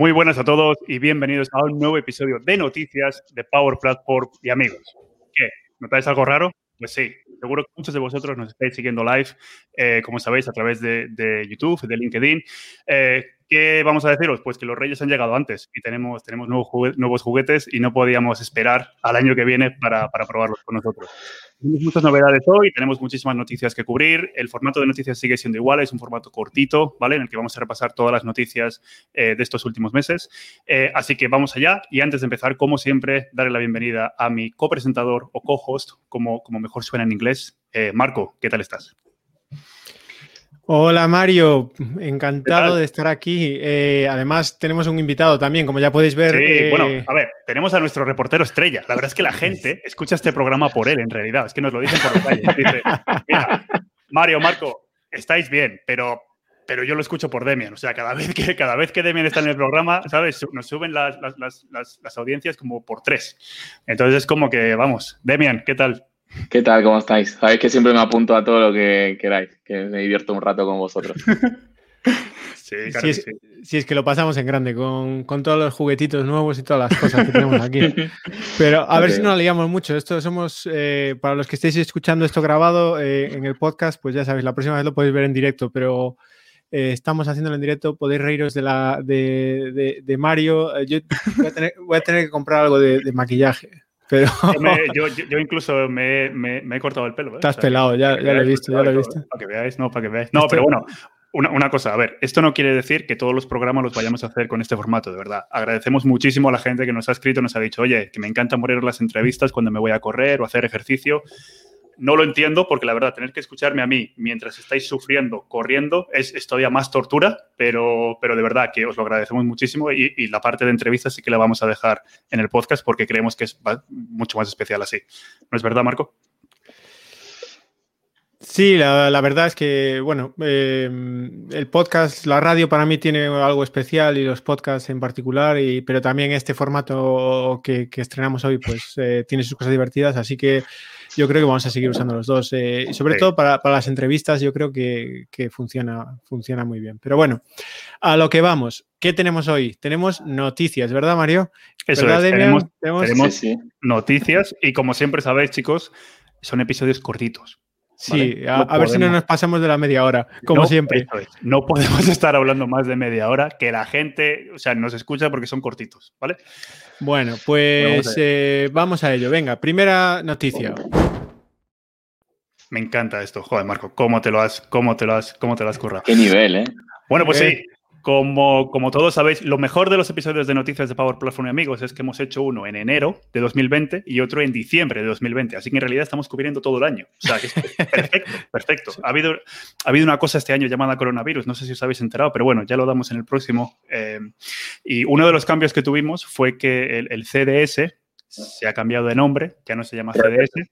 Muy buenas a todos y bienvenidos a un nuevo episodio de noticias de Power Platform y amigos. ¿Qué? ¿Notáis algo raro? Pues sí, seguro que muchos de vosotros nos estáis siguiendo live, eh, como sabéis, a través de, YouTube, de LinkedIn. Eh, ¿Qué vamos a deciros? Pues que los Reyes han llegado antes y tenemos, tenemos nuevos, juguetes, y no podíamos esperar al año que viene para, para probarlos con nosotros. Tenemos muchas novedades hoy, tenemos muchísimas noticias que cubrir. El formato de noticias sigue siendo igual, es un formato cortito, ¿vale? En el que vamos a repasar todas las noticias eh, de estos últimos meses. Eh, así que vamos allá y antes de empezar, como siempre, darle la bienvenida a mi copresentador o co-host, como, como mejor suena en inglés. Eh, Marco, ¿qué tal estás? Hola Mario, encantado de estar aquí. Eh, además, tenemos un invitado también, como ya podéis ver. Sí, bueno, a ver, tenemos a nuestro reportero estrella. La verdad es que la gente escucha este programa por él, en realidad. Es que nos lo dicen por la calle. Mario, Marco, estáis bien, pero, pero yo lo escucho por Demian. O sea, cada vez que, cada vez que Demian está en el programa, ¿sabes? Nos suben las, las, las audiencias como por tres. Entonces es como que, vamos, Demian, ¿qué tal? ¿Qué tal? ¿Cómo estáis? Sabéis que siempre me apunto a todo lo que queráis, que me divierto un rato con vosotros. Sí, si, es, que lo pasamos en grande, con, todos los juguetitos nuevos y todas las cosas que tenemos aquí. Pero a ver si no la liamos mucho. Esto somos, eh, para los que estéis escuchando esto grabado eh, en el podcast, pues ya sabéis, la próxima vez lo podéis ver en directo, pero eh, estamos haciéndolo en directo. Podéis reíros de, la, de, Mario. Yo voy a, tener, que comprar algo de maquillaje. Pero... Yo, incluso me, he cortado el pelo. ¿eh? Estás pelado, ya, lo he visto, ya lo he visto. Para que veáis, no, para que veáis. No, pero bueno, una, cosa, a ver, esto no quiere decir que todos los programas los vayamos a hacer con este formato, de verdad. Agradecemos muchísimo a la gente que nos ha escrito, nos ha dicho, oye, que me encanta morir las entrevistas cuando me voy a correr o hacer ejercicio no lo entiendo porque la verdad, tener que escucharme a mí mientras estáis sufriendo, corriendo, es, todavía más tortura, pero, pero de verdad que os lo agradecemos muchísimo y, la parte de entrevistas sí que la vamos a dejar en el podcast porque creemos que es mucho más especial así. ¿No es verdad, Marco? Sí, la, verdad es que, bueno, em, el podcast, la radio para mí tiene algo especial y los podcasts en particular, y, pero también este formato que, estrenamos hoy, pues eh, tiene sus cosas divertidas, así que yo creo que vamos a seguir usando los dos. Eh, y sobre todo para, las entrevistas, yo creo que, funciona, funciona muy bien. Pero bueno, a lo que vamos. ¿Qué tenemos hoy? Tenemos noticias, ¿verdad, Mario? Eso es, tenemos, noticias y como siempre sabéis, chicos, son episodios cortitos. Sí, a, ver si no nos pasamos de la media hora, como siempre. No podemos estar hablando más de media hora, que la gente, o sea, nos escucha porque son cortitos, ¿vale? Bueno, pues eh, vamos, a ello. Venga, primera noticia. Me encanta esto, joder, Marco, cómo te lo has, cómo te lo has, cómo te lo has currado. Qué nivel, ¿eh? Bueno, pues sí, como, como todos sabéis, lo mejor de los episodios de Noticias de Power Platform y Amigos es que hemos hecho uno en enero de 2020 y otro en diciembre de 2020. Así que en realidad estamos cubriendo todo el año. O sea, que es perfecto, perfecto. Ha habido, ha habido una cosa este año llamada coronavirus, no sé si os habéis enterado, pero bueno, ya lo damos en el próximo. Eh, y uno de los cambios que tuvimos fue que el, CDS se ha cambiado de nombre, ya no se llama CDS,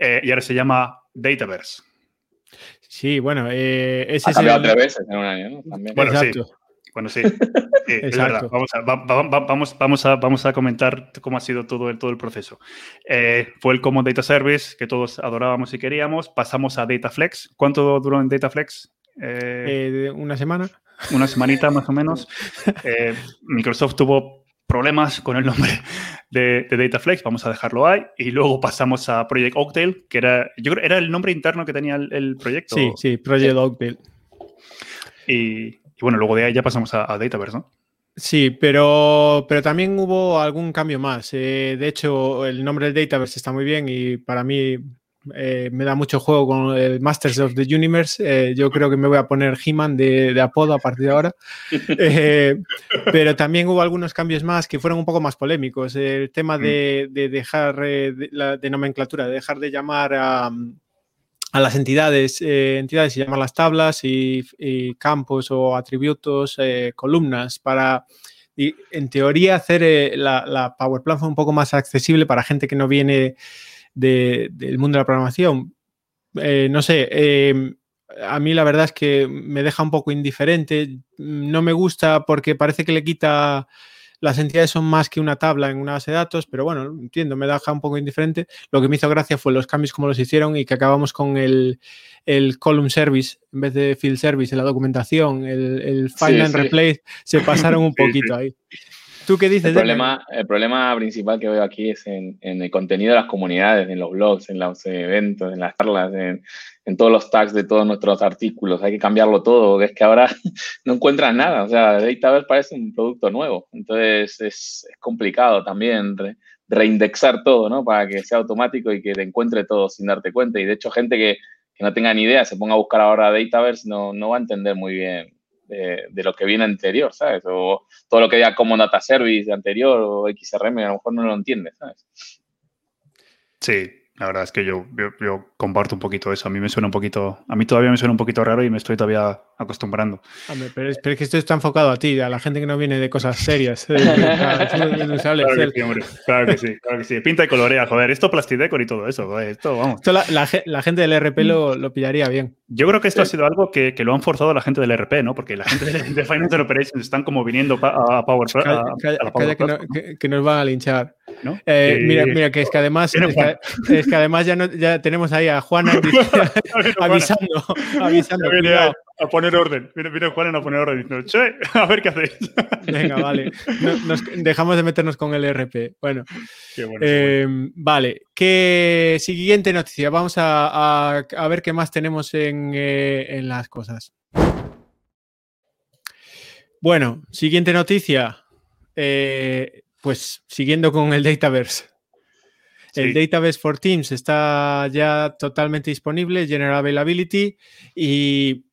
eh, y ahora se llama Dataverse. Sí, bueno, eh, ese ha cambiado tres veces en un año, ¿no? También. Bueno, Exacto. sí. Bueno, sí. es verdad. Vamos a, vamos, vamos, a, vamos a comentar cómo ha sido todo el, todo el proceso. Eh, fue el Common Data Service que todos adorábamos y queríamos. Pasamos a Dataflex. ¿Cuánto duró en Dataflex? Eh, eh, una semana. Una semanita más o menos. Eh, Microsoft tuvo problemas con el nombre de, Dataflex, vamos a dejarlo ahí. Y luego pasamos a Project Oaktail, que era, yo creo, era el nombre interno que tenía el, proyecto. Sí, sí, Project Oaktail. Y, bueno, luego de ahí ya pasamos a, Dataverse, ¿no? Sí, pero, pero también hubo algún cambio más. Eh, de hecho, el nombre del Dataverse está muy bien y para mí eh, me da mucho juego con el Masters of the Universe. Eh, yo creo que me voy a poner He-Man de, apodo a partir de ahora. Eh, pero también hubo algunos cambios más que fueron un poco más polémicos. El tema de, mm. dejar de, la, nomenclatura, de dejar de llamar a, las entidades, entidades y llamar las tablas y, campos o atributos, columnas para en teoría hacer la, la Power un poco más accesible para gente que no viene del mundo de la programación. Eh, no sé, eh, a mí la verdad es que me deja un poco indiferente. No me gusta porque parece que le quita las entidades son más que una tabla en una base de datos, pero bueno, entiendo, me deja un poco indiferente. Lo que me hizo gracia fue los cambios como los hicieron y que acabamos con el, el column service en vez de field service en la documentación, el, el find and replace, se pasaron un poquito ahí. ¿Tú qué dices? El problema, el problema principal que veo aquí es en, el contenido de las comunidades, en los blogs, en los eventos, en las charlas, en, todos los tags de todos nuestros artículos. Hay que cambiarlo todo, es que ahora no encuentras nada. O sea, Dataverse parece un producto nuevo. Entonces es, complicado también reindexar todo, ¿no? Para que sea automático y que te encuentre todo sin darte cuenta. Y de hecho, gente que, no tenga ni idea, se ponga a buscar ahora Dataverse, no, no va a entender muy bien de, lo que viene anterior, ¿sabes? O todo lo que diga como Data Service anterior o XRM, a lo mejor no lo entiende, ¿sabes? Sí, la verdad es que yo, yo, comparto un poquito eso. A mí me suena un poquito, a mí todavía me suena un poquito raro y me estoy todavía acostumbrando. pero, es, que esto está enfocado a ti, a la gente que no viene de cosas serias. claro, que sí, hombre. claro que sí, claro que sí. Pinta y colorea, joder. Esto plastidecor y todo eso, Esto, vamos. la, gente del RP lo, lo, pillaría bien. Yo creo que esto ha sido algo que, que, lo han forzado la gente del RP, ¿no? Porque la gente de, de Finance Operations están como viniendo a, Power, que, nos van a linchar. Eh, mira, mira, que es que además, es que, además ya, ya tenemos ahí a Juana avisando, avisando. a, poner orden. Viene, Juan a poner orden diciendo, che, a ver qué hacéis. Venga, vale. nos dejamos de meternos con el RP. Bueno, em, vale. ¿Qué siguiente noticia? Vamos a, ver qué más tenemos en, eh, en las cosas. Bueno, siguiente noticia. Eh, pues siguiendo con el Dataverse. El Database for Teams está ya totalmente disponible, General Availability, y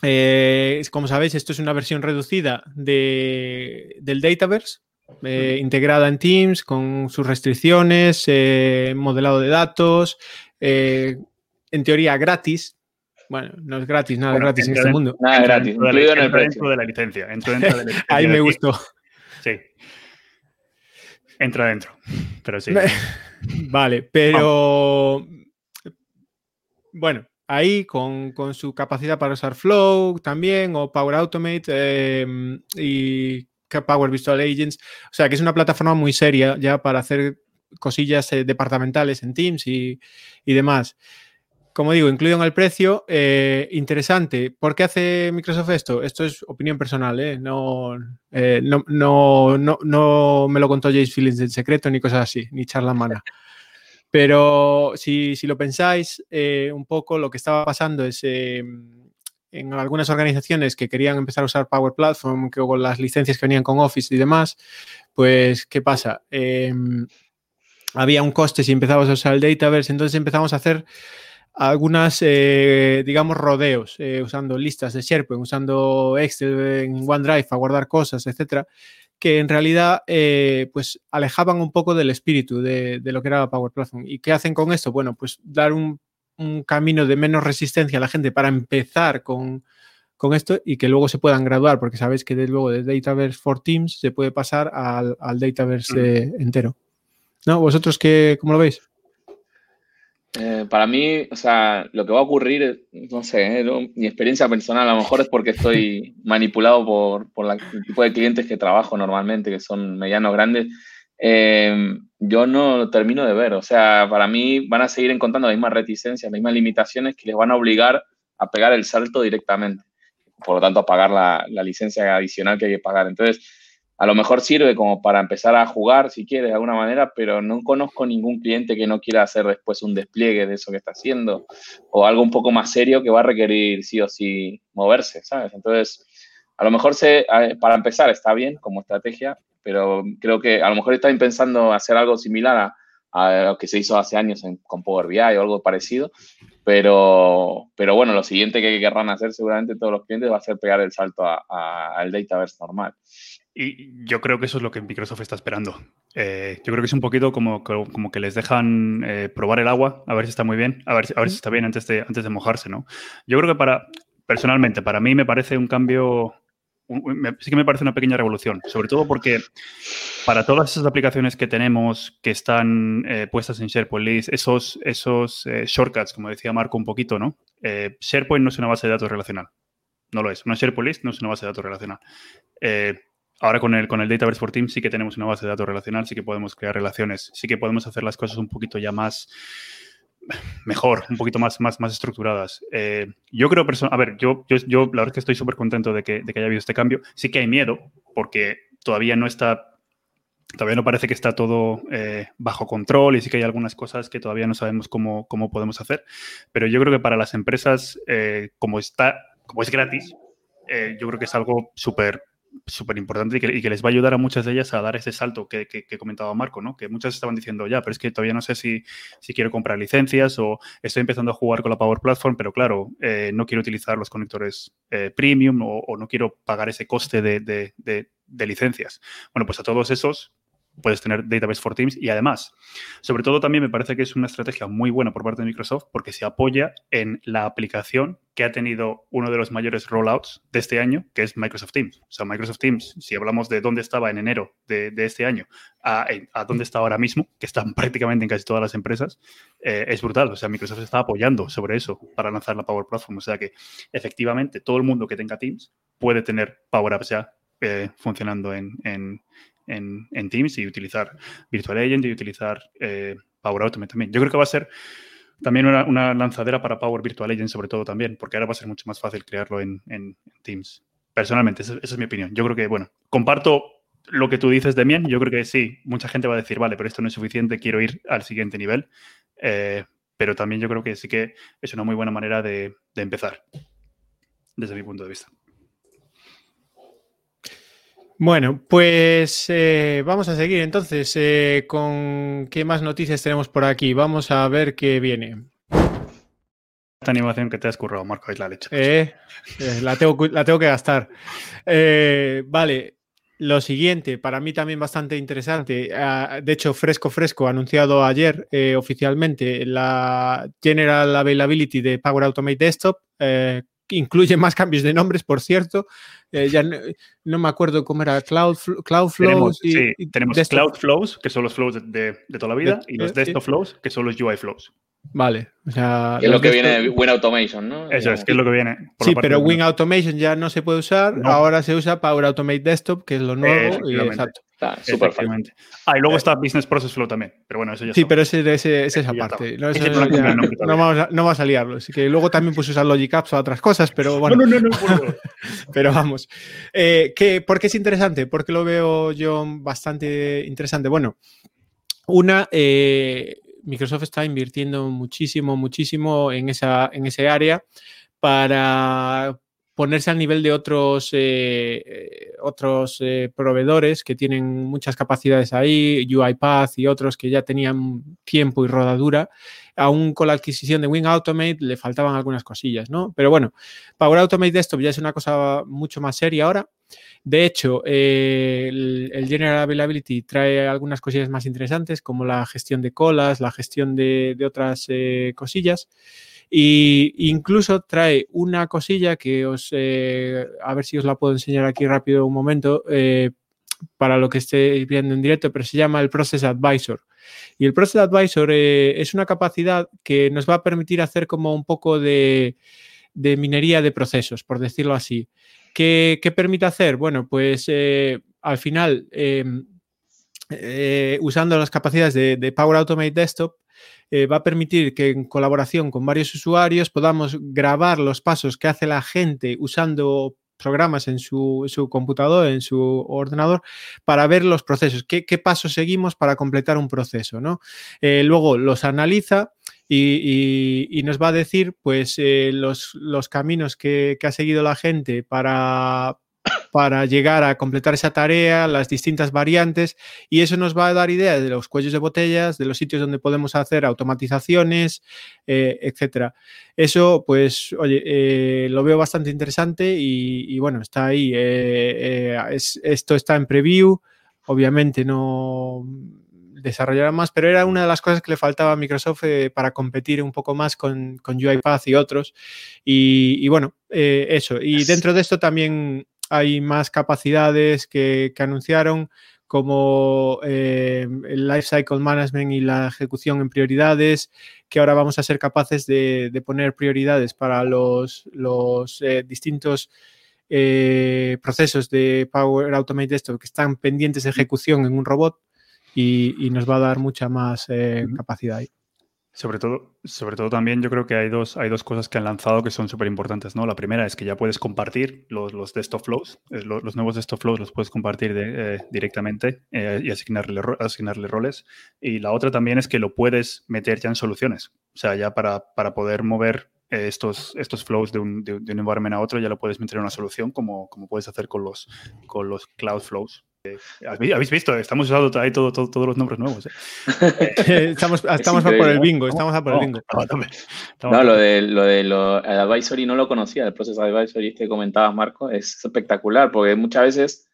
eh, como sabéis, esto es una versión reducida de, del Dataverse, eh, integrada en Teams con sus restricciones, eh, modelado de datos, en teoría gratis. Bueno, no es gratis, nada es gratis en este mundo. Nada gratis, incluido en el precio. Dentro de la licencia. Ahí me gustó. Sí. Entra dentro, pero sí. vale, pero bueno, ahí con, su capacidad para usar Flow también o Power Automate em, y Power Visual Agents. O sea, que es una plataforma muy seria ya para hacer cosillas eh, departamentales en Teams y, y demás como digo, incluido en el precio, eh, interesante. ¿Por qué hace Microsoft esto? Esto es opinión personal, ¿eh? No, eh, no, no, no, me lo contó James Phillips en secreto ni cosas así, ni charla mana. Pero si, lo pensáis un poco, lo que estaba pasando es en algunas organizaciones que querían empezar a usar Power Platform, que con las licencias que venían con Office y demás, pues, ¿qué pasa? Em, había un coste si empezabas a usar el Dataverse, entonces empezamos a hacer algunas, eh, digamos, rodeos, eh, usando listas de SharePoint, usando Excel en OneDrive para guardar cosas, etcétera, que en realidad eh, pues alejaban un poco del espíritu de, lo que era Power Platform. ¿Y qué hacen con esto? Bueno, pues dar un, camino de menos resistencia a la gente para empezar con, esto y que luego se puedan graduar, porque sabéis que desde luego de Dataverse for Teams se puede pasar al, al Dataverse entero. ¿No? ¿Vosotros qué, cómo lo veis? Eh, para mí, o sea, lo que va a ocurrir, no sé, eh, mi experiencia personal a lo mejor es porque estoy manipulado por, por el tipo de clientes que trabajo normalmente, que son medianos, grandes. Eh, yo no lo termino de ver. O sea, para mí van a seguir encontrando las mismas reticencias, las mismas limitaciones que les van a obligar a pegar el salto directamente. Por lo tanto, a pagar la, la licencia adicional que hay que pagar. Entonces, a lo mejor sirve como para empezar a jugar, si quieres, de alguna manera, pero no conozco ningún cliente que no quiera hacer después un despliegue de eso que está haciendo o algo un poco más serio que va a requerir sí o sí moverse, ¿sabes? Entonces, a lo mejor para empezar está bien como estrategia, pero creo que a lo mejor están pensando hacer algo similar a, lo que se hizo hace años con Power BI o algo parecido, pero, pero bueno, lo siguiente que querrán hacer seguramente todos los clientes va a ser pegar el salto al Dataverse normal. Y yo creo que eso es lo que Microsoft está esperando. Eh, yo creo que es un poquito como, como que les dejan eh, probar el agua, a ver si está muy bien, a ver, a ver si está bien antes de, antes de mojarse, ¿no? Yo creo que para, personalmente, para mí me parece un cambio, sí que me parece una pequeña revolución, sobre todo porque para todas esas aplicaciones que tenemos que están eh, puestas en SharePoint List, esos, esos shortcuts, como decía Marco un poquito, ¿no? SharePoint no es una base de datos relacional. No lo es. Una SharePoint List no es una base de datos relacional. Ahora con el, con el Dataverse for Teams sí que tenemos una base de datos relacional, sí que podemos crear relaciones, sí que podemos hacer las cosas un poquito ya más mejor, un poquito más, más, más estructuradas. Eh, yo creo, a ver, yo, yo, la verdad es que estoy súper contento de que, de que haya habido este cambio. Sí que hay miedo, porque todavía no está todavía no parece que está todo eh, bajo control y sí que hay algunas cosas que todavía no sabemos cómo, cómo podemos hacer. Pero yo creo que para las empresas, eh, como, está, como es gratis, yo creo que es algo súper súper importante y que, les va a ayudar a muchas de ellas a dar ese salto que, comentaba Marco, ¿no? Que muchas estaban diciendo, ya, pero es que todavía no sé si, si quiero comprar licencias o estoy empezando a jugar con la Power Platform, pero claro, eh, no quiero utilizar los conectores eh, premium o, no quiero pagar ese coste de, de, de licencias. Bueno, pues a todos esos puedes tener Database for Teams y además, sobre todo también me parece que es una estrategia muy buena por parte de Microsoft porque se apoya en la aplicación que ha tenido uno de los mayores rollouts de este año, que es Microsoft Teams. O sea, Microsoft Teams, si hablamos de dónde estaba en enero de, este año a, dónde está ahora mismo, que están prácticamente en casi todas las empresas, eh, es brutal. O sea, Microsoft está apoyando sobre eso para lanzar la Power Platform. O sea que efectivamente todo el mundo que tenga Teams puede tener Power Apps ya eh, funcionando en, en, Teams y utilizar Virtual Agent y utilizar eh, Power Automate también. Yo creo que va a ser también una, lanzadera para Power Virtual Agent sobre todo también, porque ahora va a ser mucho más fácil crearlo en, Teams. Personalmente, esa, es mi opinión. Yo creo que, bueno, comparto lo que tú dices, Demian. Yo creo que sí, mucha gente va a decir, vale, pero esto no es suficiente, quiero ir al siguiente nivel. Eh, pero también yo creo que sí que es una muy buena manera de empezar, desde mi punto de vista. Bueno, pues eh, vamos a seguir entonces eh, con qué más noticias tenemos por aquí. Vamos a ver qué viene. Esta animación que te has currado, Marco, es la leche. Eh, la, tengo, la tengo que gastar. vale, lo siguiente, para mí también bastante interesante, ah, de hecho, fresco, fresco, anunciado ayer oficialmente la General Availability de Power Automate Desktop, incluye más cambios de nombres, por cierto. Eh, ya no, me acuerdo cómo era Cloud, Cloud Flows. Tenemos, sí, tenemos Cloud Flows, que son los flows de, toda la vida, y los Desktop Flows, que son los UI Flows. Vale, o sea... Es lo que viene de Win Automation, ¿no? Eso es, que es lo que viene. sí, pero Win Automation ya no se puede usar, ahora se usa Power Automate Desktop, que es lo nuevo. Y, exacto. súper Ah, y luego está Business Process Flow también, pero bueno, eso ya Sí, pero ese, ese, es esa parte. No, no, vamos a, no vamos a liarlo. Así que luego también puse usar Logic Apps o otras cosas, pero bueno. No, no, no, pero vamos. Eh, ¿qué, ¿Por qué es interesante? Porque lo veo yo bastante interesante. Bueno, una, eh, Microsoft está invirtiendo muchísimo, muchísimo en, esa, en ese área para ponerse al nivel de otros, eh, eh, otros eh, proveedores que tienen muchas capacidades ahí, UiPath y otros que ya tenían tiempo y rodadura. Aún con la adquisición de Wing Automate le faltaban algunas cosillas, ¿no? Pero bueno, Power Automate Desktop ya es una cosa mucho más seria ahora. De hecho, el, General Availability trae algunas cosillas más interesantes, como la gestión de colas, la gestión de, otras eh, cosillas. Y incluso trae una cosilla que os, eh, a ver si os la puedo enseñar aquí rápido un momento, eh, para lo que estéis viendo en directo, pero se llama el Process Advisor. Y el Process Advisor es una capacidad que nos va a permitir hacer como un poco de, minería de procesos, por decirlo así. ¿Qué, permite hacer? Bueno, pues eh, al final, eh, usando las capacidades de, Power Automate Desktop, eh, va a permitir que en colaboración con varios usuarios podamos grabar los pasos que hace la gente usando programas en su, computador, en su ordenador, para ver los procesos, qué, pasos seguimos para completar un proceso. ¿no? luego los analiza y, nos va a decir pues eh, los, caminos que, ha seguido la gente para, para llegar a completar esa tarea, las distintas variantes, y eso nos va a dar idea de los cuellos de botellas, de los sitios donde podemos hacer automatizaciones, eh, etcétera. Eso, pues, oye, eh, lo veo bastante interesante y, bueno, está ahí. esto está en preview, obviamente no desarrollar más, pero era una de las cosas que le faltaba a Microsoft eh, para competir un poco más con, con UiPath y otros. Y, bueno, eh, eso. Y dentro de esto también hay más capacidades que, anunciaron, como eh, el Lifecycle Management y la ejecución en prioridades, que ahora vamos a ser capaces de, poner prioridades para los, los distintos eh, procesos de Power Automate Desktop que están pendientes de ejecución en un robot y, nos va a dar mucha más eh, capacidad ahí. Sobre todo, sobre todo también yo creo que hay dos, hay dos cosas que han lanzado que son súper importantes, ¿no? La primera es que ya puedes compartir los, los desktop flows, eh, los, nuevos desktop flows los puedes compartir directamente y asignarle, asignarle roles. Y la otra también es que lo puedes meter ya en soluciones, o sea, ya para, para poder mover estos, estos flows de un, de, un, environment a otro ya lo puedes meter en una solución como, como puedes hacer con los, con los cloud flows. ¿Habéis visto? Estamos usando ahí todo, todos los nombres nuevos. ¿eh? estamos estamos a por el bingo, estamos a por el bingo. No, lo de, lo de lo, el advisory no lo conocía, el proceso advisory que comentabas, Marco, es espectacular porque muchas veces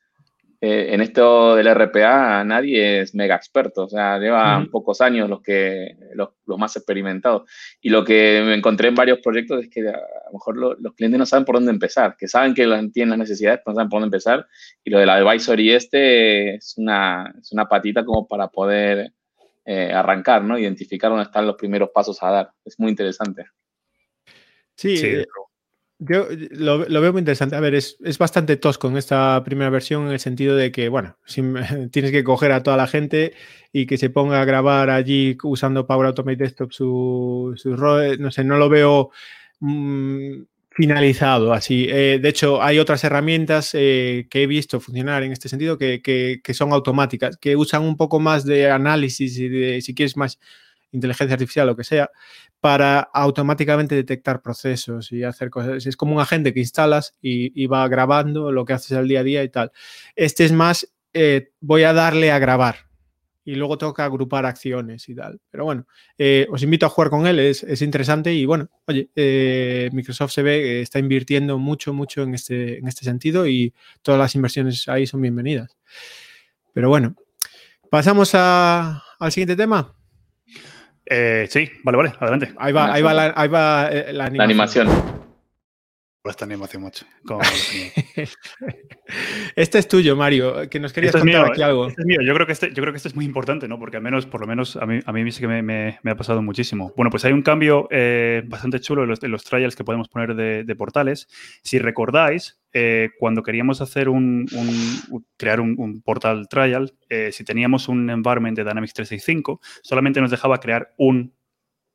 eh, en esto del RPA nadie es mega experto, o sea, llevan pocos años los, que, los, más experimentados. Y lo que me encontré en varios proyectos es que a lo mejor los clientes no saben por dónde empezar, que saben que tienen las necesidades, pero no saben por dónde empezar. Y lo del advisory este es una, es una patita como para poder eh, arrancar, ¿no? Identificar dónde están los primeros pasos a dar. Es muy interesante. Sí, sí. Eh, yo lo, veo muy interesante. A ver, es, bastante tosco en esta primera versión en el sentido de que, bueno, tienes que coger a toda la gente y que se ponga a grabar allí usando Power Automate Desktop sus su No sé, no lo veo mm, finalizado así. Eh, de hecho, hay otras herramientas eh, que he visto funcionar en este sentido que, que, son automáticas, que usan un poco más de análisis y de, si quieres, más inteligencia artificial, lo que sea, para automáticamente detectar procesos y hacer cosas. Es como un agente que instalas y, va grabando lo que haces al día a día y tal. Este es más, eh, voy a darle a grabar y luego toca agrupar acciones y tal. Pero bueno, eh, os invito a jugar con él, es, interesante y bueno, oye, eh, Microsoft se ve que está invirtiendo mucho, mucho en este, en este sentido y todas las inversiones ahí son bienvenidas. Pero bueno, pasamos al siguiente tema. Eh, sí, vale, vale, adelante. Ahí va, ahí va, la, ahí va eh, la animación. La animación. Esta animación, macho. este es tuyo, Mario, que nos querías este contar aquí algo. Este es mío. Yo creo que este, yo creo que este es muy importante, ¿no? Porque al menos, por lo menos, a mí, a mí sí que me, me, ha pasado muchísimo. Bueno, pues hay un cambio eh, bastante chulo en los, los, trials que podemos poner de, de portales. Si recordáis, eh, cuando queríamos hacer un, crear un, portal trial, eh, si teníamos un environment de Dynamics 365, solamente nos dejaba crear un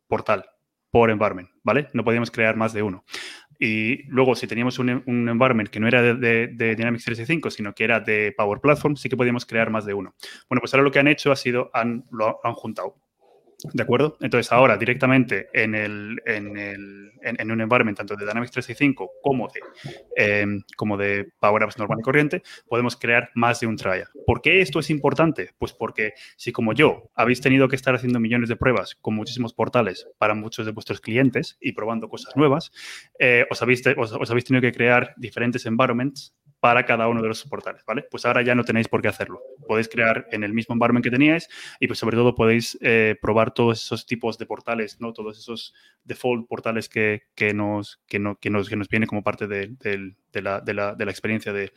portal por environment, ¿vale? No podíamos crear más de uno. Y luego, si teníamos un, environment que no era de, Dynamics 365, sino que era de Power Platform, sí que podíamos crear más de uno. Bueno, pues ahora lo que han hecho ha sido, han, lo han juntado. ¿De acuerdo? Entonces, ahora directamente en, el, en, el, en, un environment tanto de Dynamics 365 como de, em, como de Power Apps normal y corriente, podemos crear más de un trial. ¿Por qué esto es importante? Pues porque si como yo habéis tenido que estar haciendo millones de pruebas con muchísimos portales para muchos de vuestros clientes y probando cosas nuevas, eh, os, habéis, os habéis tenido que crear diferentes environments para cada uno de los portales, ¿vale? Pues ahora ya no tenéis por qué hacerlo. Podéis crear en el mismo environment que teníais y pues sobre todo podéis eh, probar todos esos tipos de portales, ¿no? Todos esos default portales que, que nos, que, no, que, nos, que nos viene como parte de, la, de, la, de la, experiencia de,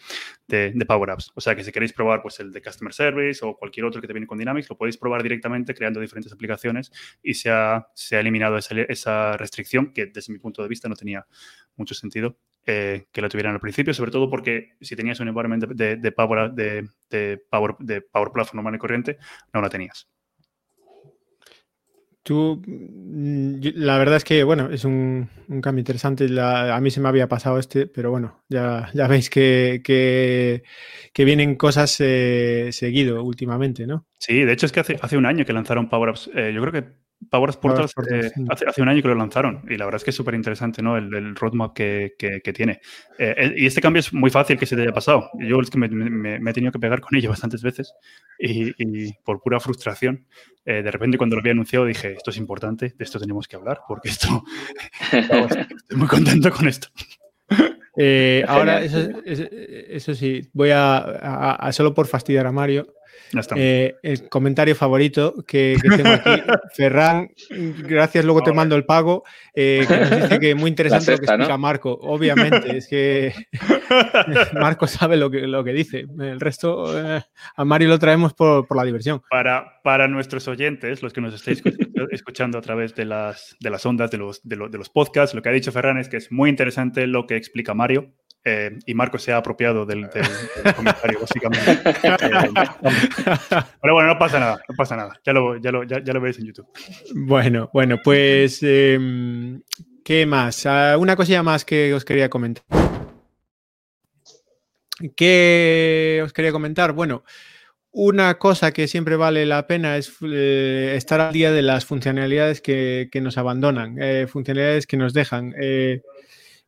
de, Power Apps. O sea que si queréis probar pues el de Customer Service o cualquier otro que te viene con Dynamics, lo podéis probar directamente creando diferentes aplicaciones y se ha, se ha eliminado esa, esa restricción que desde mi punto de vista no tenía mucho sentido eh, que la tuvieran al principio, sobre todo porque si tenías un environment de, Power, de, Power, de Power Platform normal y corriente, no la tenías. Tú, mm, la verdad es que, bueno, es un, cambio interesante. a mí se me había pasado este, pero bueno, ya, ya veis que, que, vienen cosas eh, seguido últimamente, ¿no? Sí, de hecho es que hace, hace un año que lanzaron Power Apps. Eh, yo creo que Power Portals, eh, hace, un año que lo lanzaron y la verdad es que es súper interesante ¿no? el, roadmap que, tiene. Eh, y este cambio es muy fácil que se te haya pasado. Yo es que me, he tenido que pegar con ello bastantes veces y, por pura frustración, eh, de repente cuando lo había anunciado dije, esto es importante, de esto tenemos que hablar porque esto, estoy muy contento con esto. ahora, eso, sí, voy a, solo por fastidiar a Mario, eh, el comentario favorito que, tengo aquí, Ferran, gracias, luego te mando el pago, eh, que nos dice que muy interesante lo que explica Marco. Obviamente, es que Marco sabe lo que, lo que dice. El resto, eh, a Mario lo traemos por, la diversión. Para, para nuestros oyentes, los que nos estéis escuchando a través de las, de las ondas de los, de, los, de los podcasts, lo que ha dicho Ferran es que es muy interesante lo que explica Mario eh, y Marco se ha apropiado del, comentario, básicamente. pero bueno, no pasa nada, no pasa nada. Ya lo, ya lo, ya, lo veis en YouTube. Bueno, bueno, pues, em, ¿qué más? Ah, una cosilla más que os quería comentar. ¿Qué os quería comentar? Bueno, una cosa que siempre vale la pena es eh, estar al día de las funcionalidades que, nos abandonan, eh, funcionalidades que nos dejan. Eh,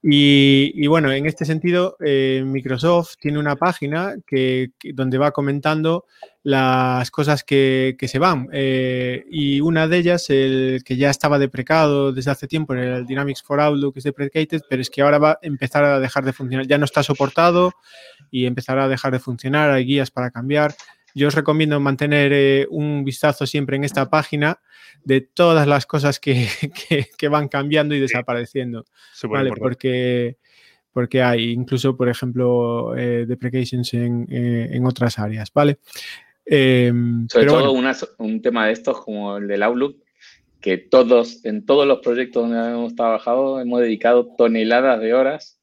y, bueno, en este sentido, Microsoft tiene una página que, donde va comentando las cosas que, se van. y una de ellas, el que ya estaba deprecado desde hace tiempo el Dynamics for Outlook, es deprecated, pero es que ahora va a empezar a dejar de funcionar. Ya no está soportado y empezará a dejar de funcionar. Hay guías para cambiar. Yo os recomiendo mantener eh, un vistazo siempre en esta página de todas las cosas que, van cambiando y desapareciendo. ¿vale? Porque, porque hay incluso, por ejemplo, eh, deprecations en, eh, en, otras áreas, ¿vale? Em, Sobre todo un tema de estos como el del Outlook, que todos, en todos los proyectos donde hemos trabajado, hemos dedicado toneladas de horas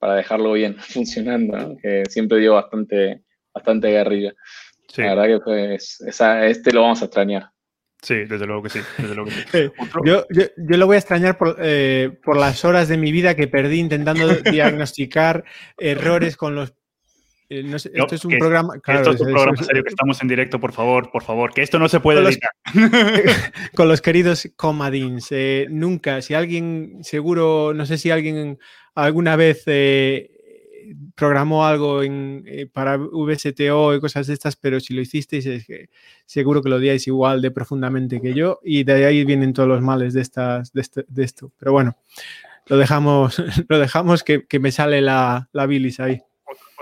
para dejarlo bien funcionando, que siempre dio bastante bastante guerrilla. La verdad que pues, este lo vamos a extrañar. Sí, desde luego que sí. yo, lo voy a extrañar eh, por, las horas de mi vida que perdí intentando diagnosticar errores con los eh, esto es un programa. esto es un programa serio que estamos en directo, por favor, por favor, que esto no se puede con editar. con los queridos comadins. Eh, nunca, si alguien, seguro, no sé si alguien alguna vez programó algo en, eh, para VSTO y cosas de estas, pero si lo hicisteis, es que seguro que lo odiáis igual de profundamente que yo y de ahí vienen todos los males de, estas, de, este, esto. Pero bueno, lo dejamos, lo dejamos que, me sale la, la bilis ahí.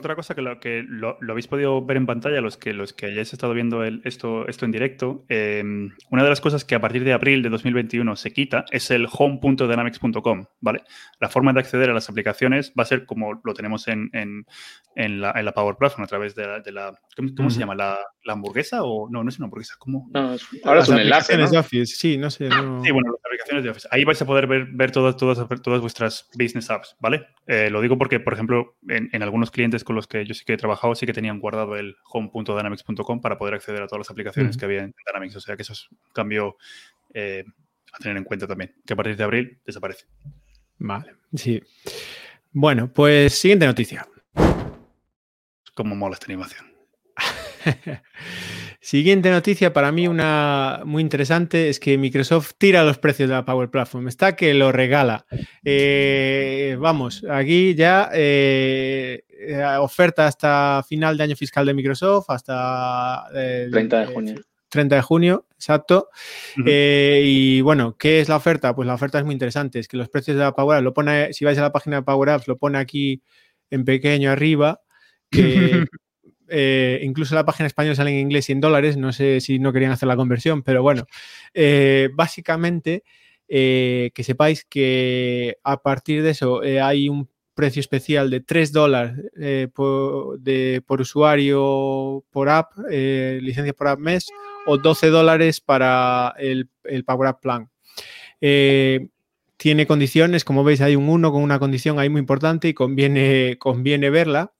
Otra cosa que, lo, que lo, habéis podido ver en pantalla, los que, los que hayáis estado viendo esto, esto en directo, em, una de las cosas que a partir de abril de 2021 se quita es el home.dynamics.com, ¿vale? La forma de acceder a las aplicaciones va a ser como lo tenemos en, en, la, en la, Power Platform a través de la... De la ¿Cómo, se llama? ¿La, ¿La, hamburguesa o...? No, no es una hamburguesa, ¿cómo? No, ahora es un enlace, de Office, sí, no sé. Sí, bueno, las aplicaciones de Office. Ahí vais a poder ver, ver todas, todas, todas vuestras business apps, ¿vale? Eh, lo digo porque, por ejemplo, en, en algunos clientes con los que yo sí que he trabajado, sí que tenían guardado el home.dynamics.com para poder acceder a todas las aplicaciones que había en Dynamics. O sea que eso es un cambio eh, a tener en cuenta también, que a partir de abril desaparece. Vale, sí. Bueno, pues siguiente noticia. Como mola esta animación. Siguiente noticia, para mí una muy interesante, es que Microsoft tira los precios de la Power Platform. Está que lo regala. Eh, vamos, aquí ya eh, oferta hasta final de año fiscal de Microsoft, hasta... 30 de junio. 30 de junio, exacto. Eh, y bueno, ¿qué es la oferta? Pues la oferta es muy interesante. Es que los precios de la Power Apps, lo pone, si vais a la página de Power Apps, lo pone aquí en pequeño arriba, que Eh, incluso la página española sale en inglés y en dólares, no sé si no querían hacer la conversión, pero bueno, eh, básicamente eh, que sepáis que a partir de eso hay un precio especial de 3 dólares por, usuario por app, licencia por app mes, o 12 dólares para el, el Power App Plan. Tiene condiciones, como veis hay un 1 con una condición ahí muy importante y conviene, conviene verla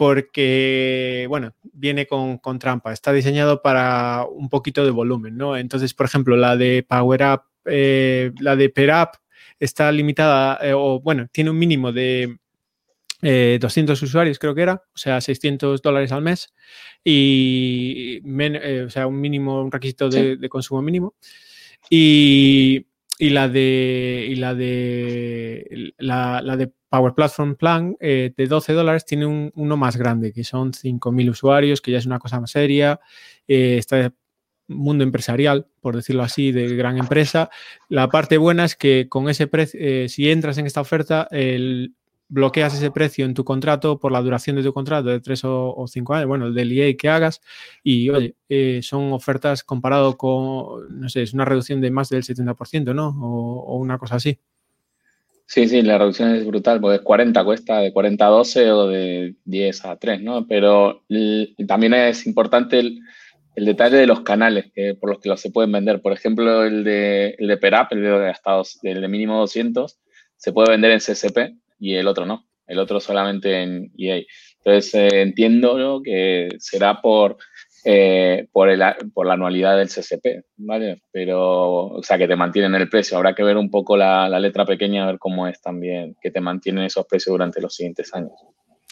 porque, bueno, viene con, trampa. Está diseñado para un poquito de volumen, ¿no? Entonces, por ejemplo, la de Power Up, eh, la de Per Up está limitada, eh, o bueno, tiene un mínimo de 200 eh, usuarios, creo que era, o sea, 600 dólares al mes, y, o sea, un mínimo, un requisito de, consumo mínimo. Y, la de, y la de, la, la de Power Platform Plan eh, de 12 dólares tiene un, uno más grande, que son 5.000 usuarios, que ya es una cosa más seria. Eh, está mundo empresarial, por decirlo así, de gran empresa. La parte buena es que con ese precio, eh, si entras en esta oferta, el, bloqueas ese precio en tu contrato por la duración de tu contrato de 3 o 5 años, bueno, el del EA que hagas, y oye, son ofertas comparado con, no sé, es una reducción de más del 70%, ¿no? o una cosa así. Sí, sí, la reducción es brutal, porque 40 cuesta de 40 a 12 o de 10 a 3, ¿no? Pero también es importante el, detalle de los canales por los que los se pueden vender. Por ejemplo, el de, el de PERAP, el de, hasta el de mínimo 200, se puede vender en CCP, y el otro no. El otro solamente en EA. Entonces eh, entiendo que será por, eh, por, el, por la anualidad del CCP, ¿vale? Pero, o sea, que te mantienen el precio. Habrá que ver un poco la, la letra pequeña, a ver cómo es también, que te mantienen esos precios durante los siguientes años.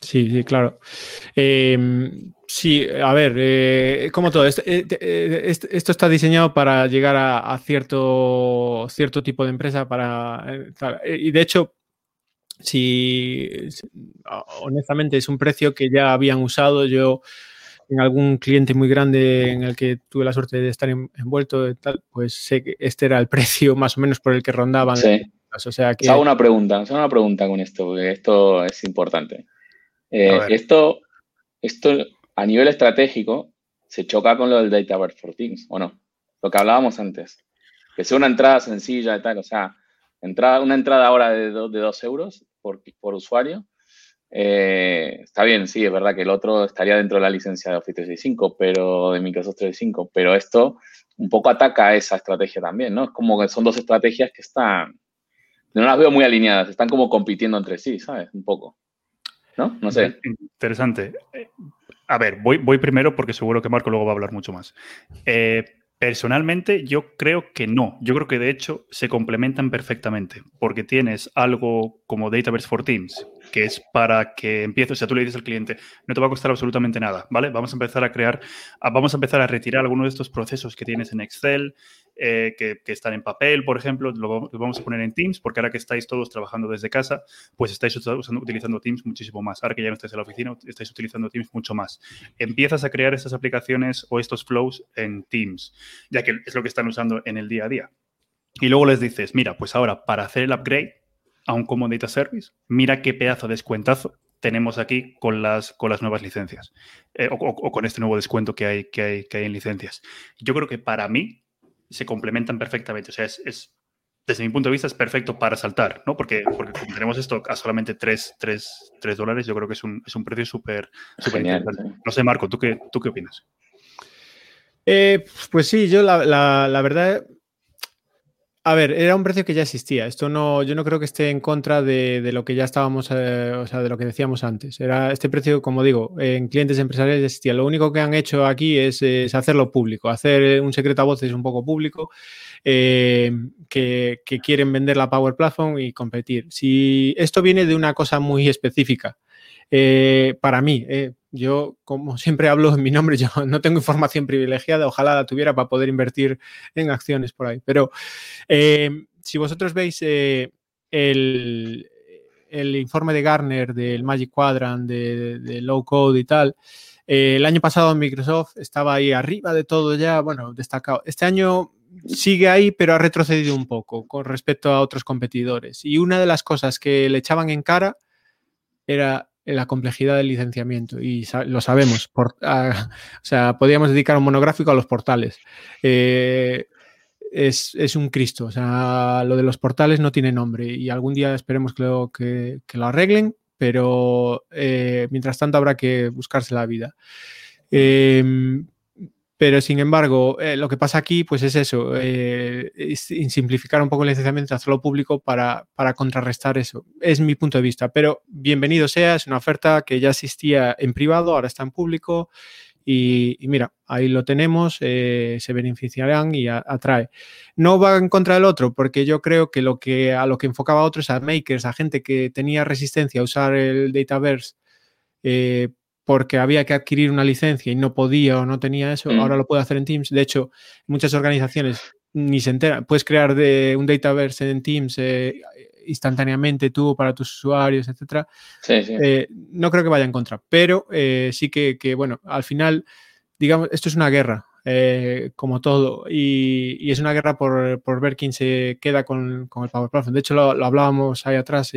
Sí, sí, claro. Em, sí, a ver, eh, como todo, esto, eh, eh, esto, está diseñado para llegar a, cierto, cierto tipo de empresa para, y de hecho, si honestamente es un precio que ya habían usado yo en algún cliente muy grande en el que tuve la suerte de estar envuelto, tal, pues sé que este era el precio más o menos por el que rondaban. Sí. O sea que... Hago una pregunta, hago una pregunta con esto, porque esto es importante. Eh, esto, esto a nivel estratégico se choca con lo del Dataverse for Teams, ¿o no? Lo que hablábamos antes. Que sea una entrada sencilla y tal, o sea, entrada, una entrada ahora de, de 2 euros por, por usuario. Eh, está bien, sí, es verdad que el otro estaría dentro de la licencia de Office 365, pero de Microsoft 365, pero esto un poco ataca esa estrategia también, ¿no? Es como que son dos estrategias que están, no las veo muy alineadas, están como compitiendo entre sí, ¿sabes? Un poco. ¿no? No sé. Interesante. A ver, voy, voy primero porque seguro que Marco luego va a hablar mucho más. Eh, personalmente, yo creo que no. Yo creo que de hecho se complementan perfectamente porque tienes algo como Dataverse for Teams, que es para que empieces, o sea, tú le dices al cliente, no te va a costar absolutamente nada, ¿vale? Vamos a empezar a crear, vamos a empezar a retirar algunos de estos procesos que tienes en Excel, eh, que, están en papel, por ejemplo, lo, vamos a poner en Teams, porque ahora que estáis todos trabajando desde casa, pues estáis utilizando Teams muchísimo más. Ahora que ya no estáis en la oficina, estáis utilizando Teams mucho más. Empiezas a crear estas aplicaciones o estos flows en Teams, ya que es lo que están usando en el día a día. Y luego les dices, mira, pues ahora para hacer el upgrade a un Common Data Service, mira qué pedazo de descuentazo tenemos aquí con las, con las nuevas licencias eh, o, con este nuevo descuento que hay, que, hay, que hay en licencias. Yo creo que para mí se complementan perfectamente. O sea, es, desde mi punto de vista es perfecto para saltar, ¿no? Porque, porque como tenemos esto a solamente 3, dólares, yo creo que es un, es un precio súper Genial. No sé, Marco, ¿tú qué, tú qué opinas? Eh, pues sí, yo la, la, la verdad a ver, era un precio que ya existía. Esto no, yo no creo que esté en contra de, lo que ya estábamos, eh, o sea, de lo que decíamos antes. Era este precio, como digo, en clientes empresariales ya existía. Lo único que han hecho aquí es, hacerlo público, hacer un secreto a voces un poco público, eh, que, quieren vender la Power Platform y competir. Si esto viene de una cosa muy específica, eh, para mí, yo, como siempre hablo en mi nombre, yo no tengo información privilegiada, ojalá la tuviera para poder invertir en acciones por ahí. Pero eh, si vosotros veis el, informe de Garner del Magic Quadrant, de, Low Code y tal, el año pasado Microsoft estaba ahí arriba de todo ya, bueno, destacado. Este año sigue ahí, pero ha retrocedido un poco con respecto a otros competidores. Y una de las cosas que le echaban en cara era la complejidad del licenciamiento y lo sabemos. Por, o sea, podríamos dedicar un monográfico a los portales. Eh, es, un Cristo. O sea, lo de los portales no tiene nombre y algún día esperemos que lo, que, lo arreglen, pero eh, mientras tanto habrá que buscarse la vida. Em, pero sin embargo, eh, lo que pasa aquí, pues es eso, eh, simplificar un poco el licenciamiento, hacerlo público para, contrarrestar eso. Es mi punto de vista, pero bienvenido sea, es una oferta que ya existía en privado, ahora está en público y, mira, ahí lo tenemos, eh, se beneficiarán y atrae. No va en contra del otro, porque yo creo que, lo que a lo que enfocaba a otros, a makers, a gente que tenía resistencia a usar el Dataverse, porque había que adquirir una licencia y no podía o no tenía eso, mm. ahora lo puede hacer en Teams. De hecho, muchas organizaciones ni se enteran. Puedes crear de un Dataverse en Teams eh, instantáneamente tú para tus usuarios, etcétera. Eh, no creo que vaya en contra, pero eh, sí que, bueno, al final, digamos, esto es una guerra. como todo, y, es una guerra por, ver quién se queda con, el Power Platform. De hecho, lo, lo hablábamos ahí atrás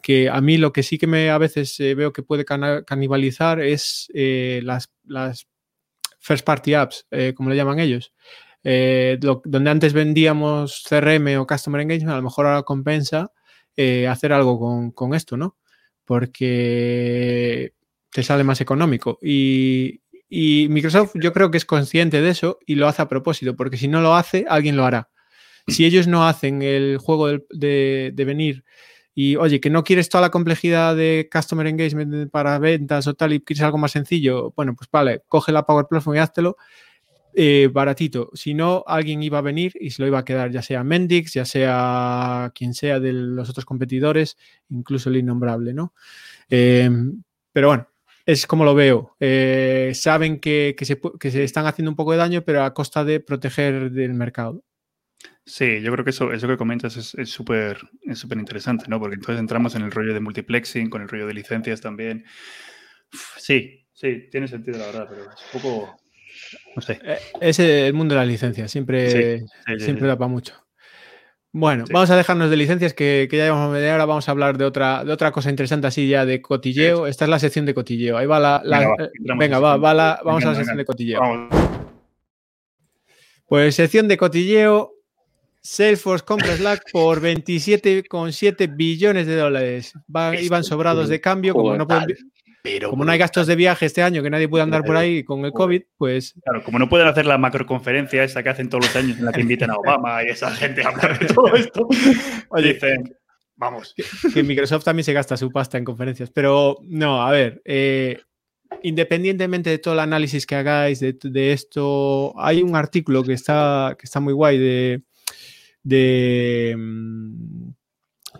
que a mí lo que sí que me a veces eh, veo que puede canibalizar es eh, las, first party apps, eh, como le llaman ellos. donde antes vendíamos CRM o Customer Engagement, a lo mejor ahora compensa hacer algo con, esto, ¿no? Porque te sale más económico. Y, Microsoft yo creo que es consciente de eso y lo hace a propósito, porque si no lo hace, alguien lo hará. Si ellos no hacen el juego de venir y oye, que no quieres toda la complejidad de Customer Engagement para ventas o tal y quieres algo más sencillo, bueno, pues vale, coge la Power Platform y háztelo eh, baratito. Si no, alguien iba a venir y se lo iba a quedar, ya sea Mendix, ya sea quien sea de los otros competidores, incluso el innombrable, ¿no? Em, pero bueno, es como lo veo. Eh, saben que, se, están haciendo un poco de daño, pero a costa de proteger del mercado. Sí, yo creo que eso, eso que comentas es súper es súper interesante, ¿no? Porque entonces entramos en el rollo de multiplexing, con el rollo de licencias también. Sí, sí, tiene sentido la verdad, pero es un poco, no sé. Eh, es el mundo de las licencias, siempre, siempre da para mucho. Bueno, vamos a dejarnos de licencias que, ya llevamos a media hora. Vamos a hablar de otra, de otra cosa interesante así ya de cotilleo. Esta es la sección de cotilleo. Ahí va la. venga, va, va, la, vamos a la sección de cotilleo. Pues sección de cotilleo. Salesforce compra Slack por 27,7 billones de dólares. iban sobrados de cambio, como no pueden, pero como no hay gastos de viaje este año, que nadie puede andar por ahí con el COVID, pues. Claro, como no pueden hacer la macroconferencia esa que hacen todos los años en la que invitan a Obama y esa gente a hablar de todo esto, Oye, dicen, vamos. Que, Microsoft también se gasta su pasta en conferencias, pero no, a ver, eh, independientemente de todo el análisis que hagáis de, esto, hay un artículo que está, que está muy guay de. De mm,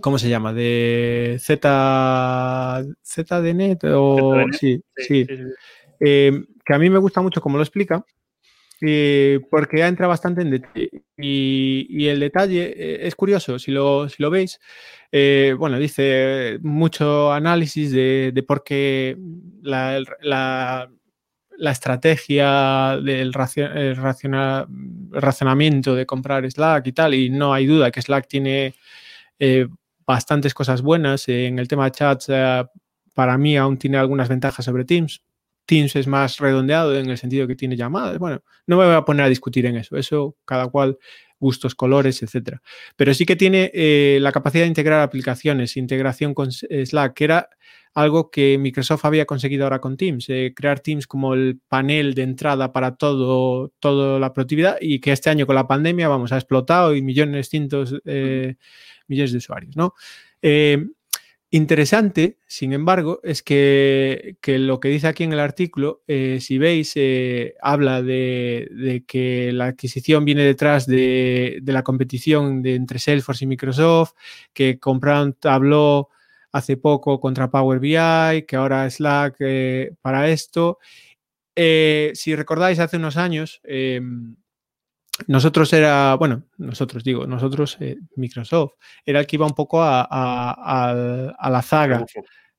¿Cómo se llama? De Z, ZDNet o sí, sí. Em, que a mí me gusta mucho cómo lo explica, eh, porque entra bastante en detalle. Y, el detalle eh, es curioso, si lo, si lo veis, eh, bueno, dice mucho análisis de, por qué la, la, estrategia del racionamiento de comprar Slack y tal, y no hay duda que Slack tiene bastantes cosas buenas. En el tema de chats, eh, para mí aún tiene algunas ventajas sobre Teams. Teams es más redondeado en el sentido que tiene llamadas. Bueno, no me voy a poner a discutir en eso. Eso cada cual gustos, colores, etcétera. Pero sí que tiene eh, la capacidad de integrar aplicaciones, integración con Slack, que era algo que Microsoft había conseguido ahora con Teams, eh, crear Teams como el panel de entrada para todo, toda la productividad y que este año con la pandemia, vamos, ha explotado y millones, cientos, millones de usuarios, ¿no? Eh, interesante, sin embargo, es que, lo que dice aquí en el artículo, eh, si veis, eh, habla de, que la adquisición viene detrás de, la competición de, entre Salesforce y Microsoft, que compraron Tableau hace poco contra Power BI, que ahora Slack para esto. si recordáis, hace unos años nosotros era, bueno, nosotros digo, nosotros, eh, Microsoft, era el que iba un poco a, la zaga.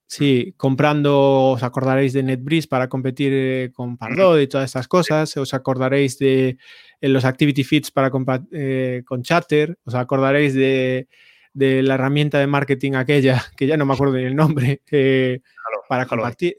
Sí, comprando, os acordaréis de NetBreeze para competir eh, con Pardot y todas estas cosas, os acordaréis de eh, los Activity Feeds para con Chatter, os acordaréis de, la herramienta de marketing aquella, que ya no me acuerdo el nombre, para compartir.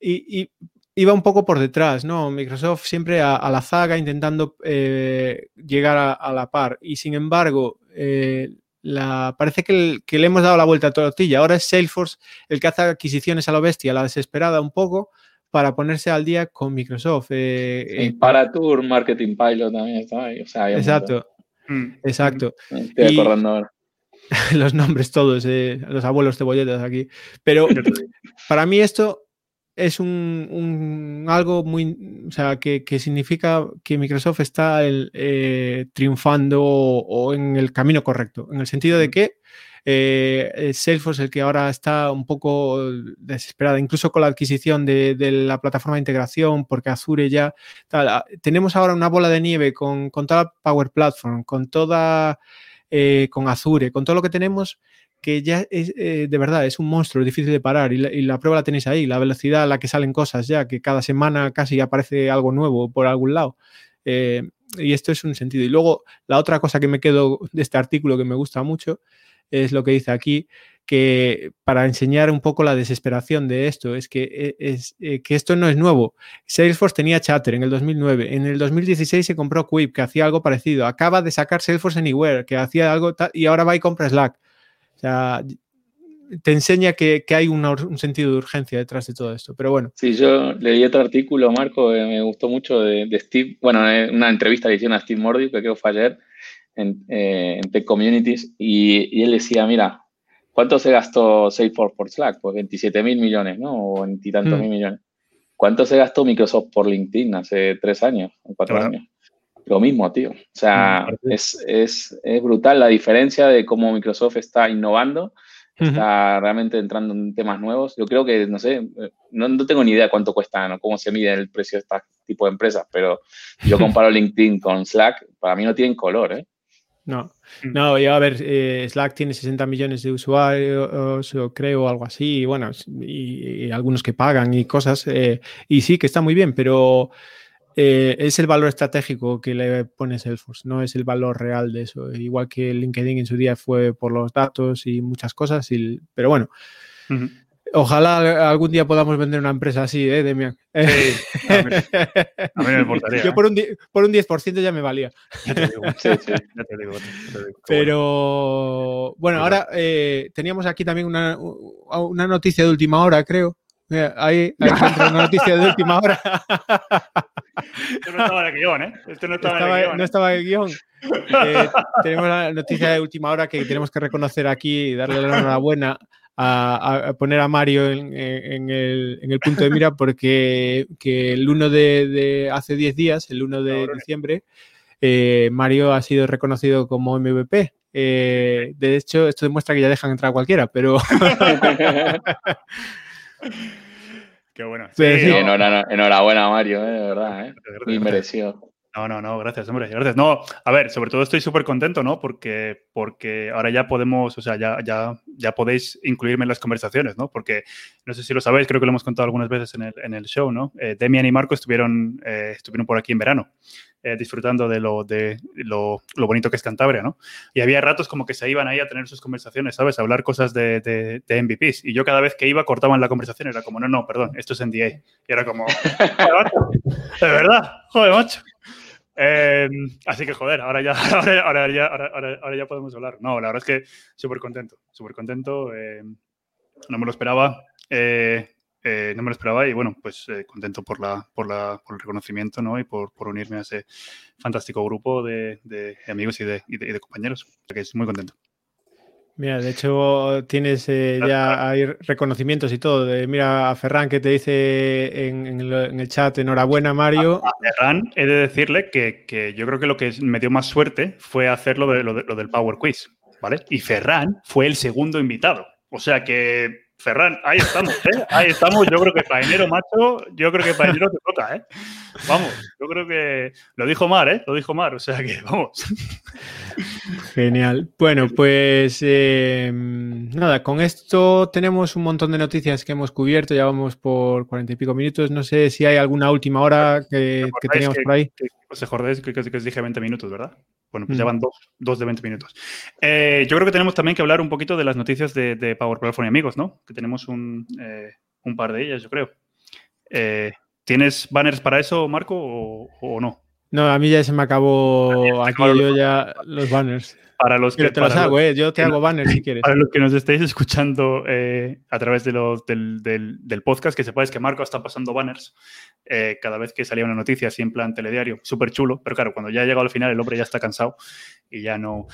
y, iba un poco por detrás, ¿no? Microsoft siempre a, la zaga intentando eh, llegar a, la par y sin embargo eh, la, parece que, le hemos dado la vuelta a tortilla. Ahora es Salesforce el que hace adquisiciones a lo bestia, a la desesperada un poco para ponerse al día con Microsoft. Eh, para Tour, Marketing Pilot también está ahí. exacto, mm. exacto. Estoy acordando ahora. Los nombres todos, los abuelos cebolletas aquí. Pero para mí esto es un, algo muy, o sea, que, significa que Microsoft está eh, triunfando o, en el camino correcto, en el sentido de que eh, Salesforce, el que ahora está un poco desesperada, incluso con la adquisición de, la plataforma de integración, porque Azure ya, ah, tenemos ahora una bola de nieve con, con toda la Power Platform, con toda, eh, con Azure, con todo lo que tenemos que ya es, eh, de verdad, es un monstruo, es difícil de parar y la, prueba la tenéis ahí, la velocidad a la que salen cosas ya, que cada semana casi aparece algo nuevo por algún lado. Eh, y esto es un sentido. Y luego, la otra cosa que me quedo de este artículo que me gusta mucho es lo que dice aquí, que para enseñar un poco la desesperación de esto, es que, eh, es, que esto no es nuevo. Salesforce tenía Chatter en el 2009, en el 2016 se compró Quip, que hacía algo parecido, acaba de sacar Salesforce Anywhere, que hacía algo y ahora va y compra Slack. O sea, te enseña que, hay un sentido de urgencia detrás de todo esto. Pero bueno. Sí, yo leí otro artículo, Marco, que me gustó mucho de, Steve, bueno, una entrevista que hicieron a Steve Mordy, que creo que fue ayer, en, eh, Tech Communities, y, él decía, mira, ¿Cuánto se gastó Salesforce por Slack? Pues 27 mil millones, ¿no? O 20 tantos Mm. mil millones. ¿Cuánto se gastó Microsoft por LinkedIn hace tres años o cuatro Claro. años? Lo mismo, tío. O sea, es, es, es brutal la diferencia de cómo Microsoft está innovando, está realmente entrando en temas nuevos. Yo creo que, no sé, eh, no, no tengo ni idea cuánto cuesta, ¿no? cómo se mide el precio de este tipo de empresas, pero yo comparo LinkedIn con Slack, para mí no tienen color, ¿eh? No, Mm. no, y a ver, eh, Slack tiene 60 millones de usuarios, yo creo, algo así, y bueno, y, y algunos que pagan y cosas, eh, y sí, que está muy bien, pero eh, es el valor estratégico que le pone Salesforce, no es el valor real de eso. Igual que LinkedIn en su día fue por los datos y muchas cosas, y, pero bueno, ojalá algún día podamos vender una empresa así, ¿eh, Demian? Sí, a mí, a mí me importaría. Yo ¿eh? por un, por un 10% ya me valía. Ya te digo, Sí, sí. ya te digo, ya te digo. Pero bueno, ahora eh, teníamos aquí también una, una noticia de última hora, creo. Mira, ahí, ahí una noticia de última hora. Esto no estaba en el guion, ¿eh? Esto no estaba, Estaba- en el guion. no ¿eh? estaba en el guion. Eh, tenemos la noticia de última hora que tenemos que reconocer aquí y darle la enhorabuena a, poner a Mario en, en el, en el punto de mira porque que el 1 de, de hace 10 días, el 1 de diciembre, eh, Mario ha sido reconocido como MVP. Eh, de hecho, esto demuestra que ya dejan entrar a cualquiera, pero Qué bueno. Sí, sí. no, enhorabuena, enhorabuena, Mario, ¿eh? de verdad, ¿eh? gracias, Muy gracias. merecido. No, no, no, gracias, hombre, gracias. No, a ver, sobre todo estoy súper contento, ¿no? Porque, porque ahora ya podemos, o sea, ya, ya, ya podéis incluirme en las conversaciones, ¿no? Porque, no sé si lo sabéis, creo que lo hemos contado algunas veces en el, en el show, ¿no? Eh, Demian y Marco estuvieron, eh, estuvieron por aquí en verano, eh, disfrutando de, lo, de lo, lo bonito que es Cantabria, ¿no? Y había ratos como que se iban ahí a tener sus conversaciones, ¿sabes? A hablar cosas de, de, MVPs. Y yo cada vez que iba cortaban la conversación, era como, no, no, perdón, esto es NDA. Y era como, "Joder, macho, de verdad, joder, macho. Eh, así que, joder, ahora ya, ahora, ahora ya, ahora, ahora- ya podemos hablar. No, la verdad es que súper contento, súper contento. eh, no me lo esperaba. eh, eh, no me lo esperaba y bueno, pues eh, contento por, la, por, la, por el reconocimiento ¿no? y por, por unirme a ese fantástico grupo de, de amigos y de, y de- y de compañeros. O sea que es muy contento. mira, de hecho tienes eh, ya hay reconocimientos y todo. De, mira a Ferran que te dice en, en el, en el chat, enhorabuena Mario. A Ferran, he de decirle que, que yo creo que lo que me dio más suerte fue hacer lo, de, lo, de- lo del Power Quiz, ¿vale? Y Ferran fue el segundo invitado. O sea que, Ferran, ahí estamos, ¿eh? Ahí estamos. Yo creo que para enero, macho, yo creo que para enero te toca, ¿eh? Vamos, yo creo que lo dijo Mar, ¿eh? Lo dijo Mar, o sea que, vamos. Genial. Bueno, pues eh, nada, con esto tenemos un montón de noticias que hemos cubierto, ya vamos por cuarenta y pico minutos. No sé si hay alguna última hora que, que teníamos por ahí. Que, ¿Os acordáis que, que, que os dije 20 minutos, verdad? Bueno, pues Mm. ya van dos, dos de 20 minutos. Eh, yo creo que tenemos también que hablar un poquito de las noticias de, de Power Platform y amigos, ¿no? Que tenemos un, eh, un par de ellas, yo creo. Eh, ¿Tienes banners para eso, Marco, o, o no? No, a mí ya se me acabó aquí yo los ya los banners. Para los que, Pero te los hago, eh. Yo te hago banners si quieres. para los que nos estéis escuchando eh, a través de los- del, del- del podcast, que sepáis que Marco está pasando banners eh, cada vez que salía una noticia, así en plan telediario, súper chulo, pero claro, cuando ya ha llegado al final el hombre ya está cansado y ya no...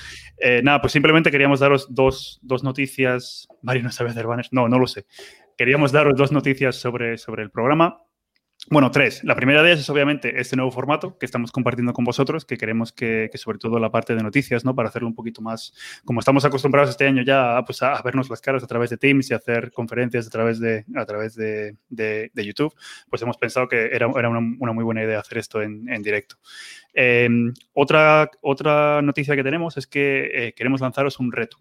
Nada, pues simplemente queríamos daros dos, dos noticias. Mario no sabe hacer banners, no, no lo sé. Queríamos daros dos noticias sobre, sobre el programa. Bueno, tres. La primera de ellas es obviamente este nuevo formato que estamos compartiendo con vosotros, que queremos que, que sobre todo la parte de noticias, ¿no? Para hacerlo un poquito más, como estamos acostumbrados este año ya pues, a, vernos las caras a través de Teams y hacer conferencias a través de, a través de, de- de YouTube, pues hemos pensado que era, era una, una muy buena idea hacer esto en, en directo. Eh, otra, otra noticia que tenemos es que eh, queremos lanzaros un reto.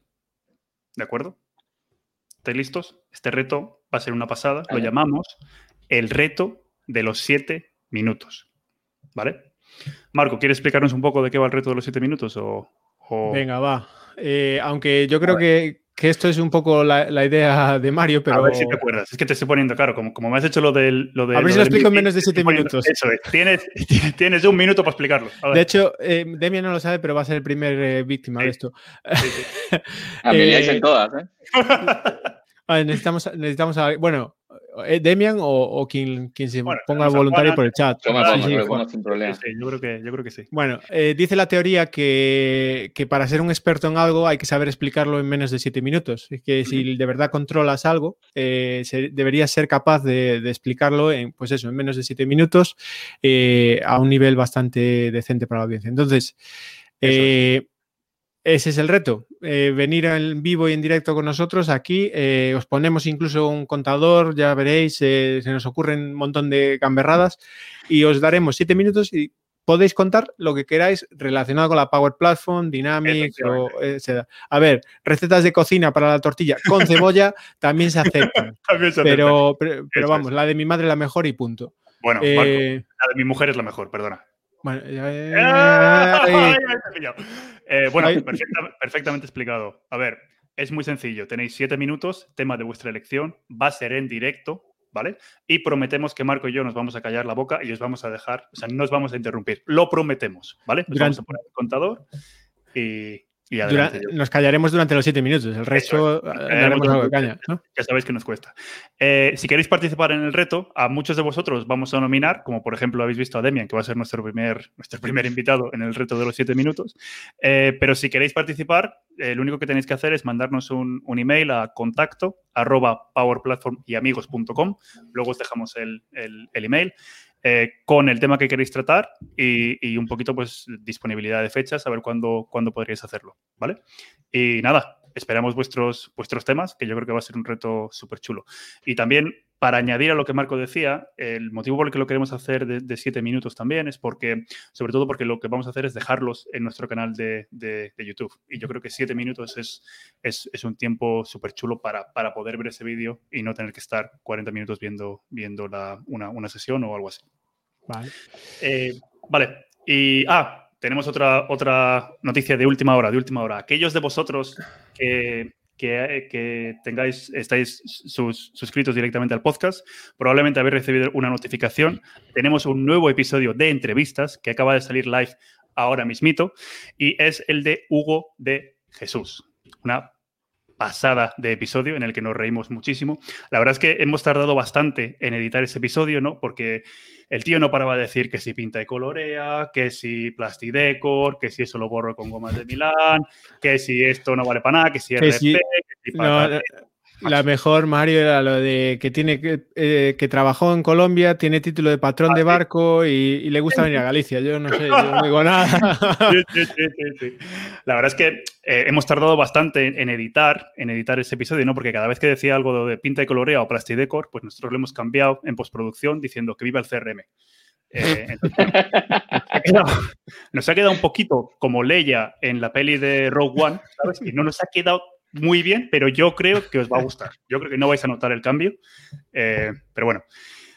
¿De acuerdo? ¿Estáis listos? Este reto va a ser una pasada. Lo llamamos el reto de los siete minutos. ¿Vale? Marco, ¿quieres explicarnos un poco de qué va el reto de los siete minutos? O, o- Venga, va. Eh, aunque yo creo que, que esto es un poco la, la idea de Mario, pero A ver si te acuerdas. Es que te estoy poniendo, claro, como, como me has hecho lo del. Lo de, A ver si lo explico en menos de siete minutos. Eso es. Tienes, tienes un minuto para explicarlo. A ver. de hecho, eh, Demian no lo sabe, pero va a ser el primer eh, víctima Sí. de esto. Sí, sí. A mí Eh, dicen todas, ¿eh? Vale, necesitamos, necesitamos a- bueno, eh, Demian o, quien, quien, se ponga voluntario por el chat. Yo me pongo, sin problema. yo, creo que, yo creo que sí. Bueno, eh, dice la teoría que, que, para ser un experto en algo hay que saber explicarlo en menos de siete minutos. Es que si de verdad controlas algo, eh, deberías ser capaz de, explicarlo en, pues eso, en menos de siete minutos a un nivel bastante decente para la audiencia. Entonces, ese es el reto, eh, venir en vivo y en directo con nosotros aquí. Eh, os ponemos incluso un contador, ya veréis, eh, se nos ocurren un montón de gamberradas y os daremos siete minutos y podéis contar lo que queráis relacionado con la Power Platform, Dynamics o A ver, recetas de cocina para la tortilla con cebolla también se aceptan. pero, pero, vamos, la de mi madre es la mejor y punto. Bueno, la de mi mujer es la mejor, perdona. Bueno, eh, perfectamente explicado. A ver, es muy sencillo. Tenéis siete minutos, tema de vuestra elección, va a ser en directo, ¿vale? Y prometemos que Marco y yo nos vamos a callar la boca y os vamos a dejar, o sea, no os vamos a interrumpir. Lo prometemos, ¿vale? vamos a poner el contador y, nos callaremos durante los siete minutos, el resto daremos algo de caña. Ya sabéis que nos cuesta. Eh, si queréis participar en el reto, a muchos de vosotros vamos a nominar, como por ejemplo habéis visto a Demian, que va a ser nuestro primer, nuestro primer invitado en el reto de los siete minutos. Eh, pero si queréis participar, eh, lo único que tenéis que hacer es mandarnos un, email a contacto arroba powerplatformyamigos.com. Luego os dejamos el, el, el email. Eh, con el tema que queréis tratar y, un poquito pues disponibilidad de fechas, a ver cuándo, cuándo podríais hacerlo, ¿vale? Y nada, esperamos vuestros, vuestros temas, que yo creo que va a ser un reto súper chulo. Y también, para añadir a lo que Marco decía, el motivo por el que lo queremos hacer de, siete minutos también es porque, sobre todo porque lo que vamos a hacer es dejarlos en nuestro canal de, YouTube. Y yo creo que siete minutos es, es, un tiempo súper chulo para, para, poder ver ese vídeo y no tener que estar 40 minutos viendo, viendo la, una, una, sesión o algo así. Vale. Eh, vale. Y, ah, tenemos otra, otra noticia de última hora, de última hora. Aquellos de vosotros que, que, tengáis, estáis suscritos directamente al podcast, probablemente habéis recibido una notificación. Tenemos un nuevo episodio de entrevistas que acaba de salir live ahora mismito y es el de Hugo de Jesús. Una pasada de episodio en el que nos reímos muchísimo. La verdad es que hemos tardado bastante en editar ese episodio, ¿no? Porque el tío no paraba de decir que si pinta y colorea, que si plastidecor, que si eso lo borro con gomas de Milán, que si esto no vale para nada, que si RP, que si la mejor, Mario, era lo de que tiene que, eh, que trabajó en Colombia, tiene título de patrón de barco y, le gusta venir a Galicia. Yo no sé, yo no digo nada. Sí, sí, sí, la verdad es que eh, hemos tardado bastante en, editar, en editar ese episodio, ¿no? Porque cada vez que decía algo de pinta y colorea o plastidecor, pues nosotros lo hemos cambiado en postproducción diciendo que viva el CRM. Eh, nos, ha quedado, un poquito como Leia en la peli de Rogue One, ¿sabes? Y no nos ha quedado muy bien, pero yo creo que os va a gustar. Yo creo que no vais a notar el cambio, eh, pero bueno,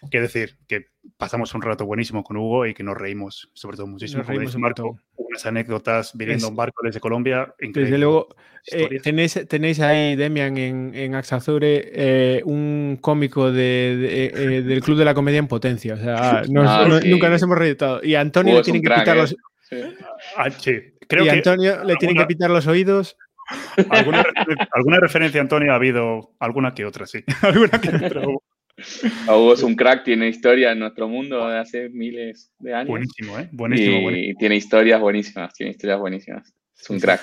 qué decir, que pasamos un rato buenísimo con Hugo y que nos reímos, sobre todo muchísimo. Nos Marco, unas anécdotas viviendo un barco desde Colombia. Desde luego, eh, tenéis, tenéis ahí, Demian, en, en Axazure, eh, un cómico de, del Club de la Comedia en potencia. O sea, ah, nunca nos hemos reído. Y Antonio le tienen que pitar los... Ah, creo y Antonio le tienen que pitar los oídos ¿Alguna, referencia, Antonio, ha habido? Alguna que otra, sí. Alguna que otra. Hugo es un crack, tiene historia en nuestro mundo de hace miles de años. Buenísimo, ¿eh? Buenísimo, y tiene historias buenísimas, tiene historias buenísimas. Es un crack.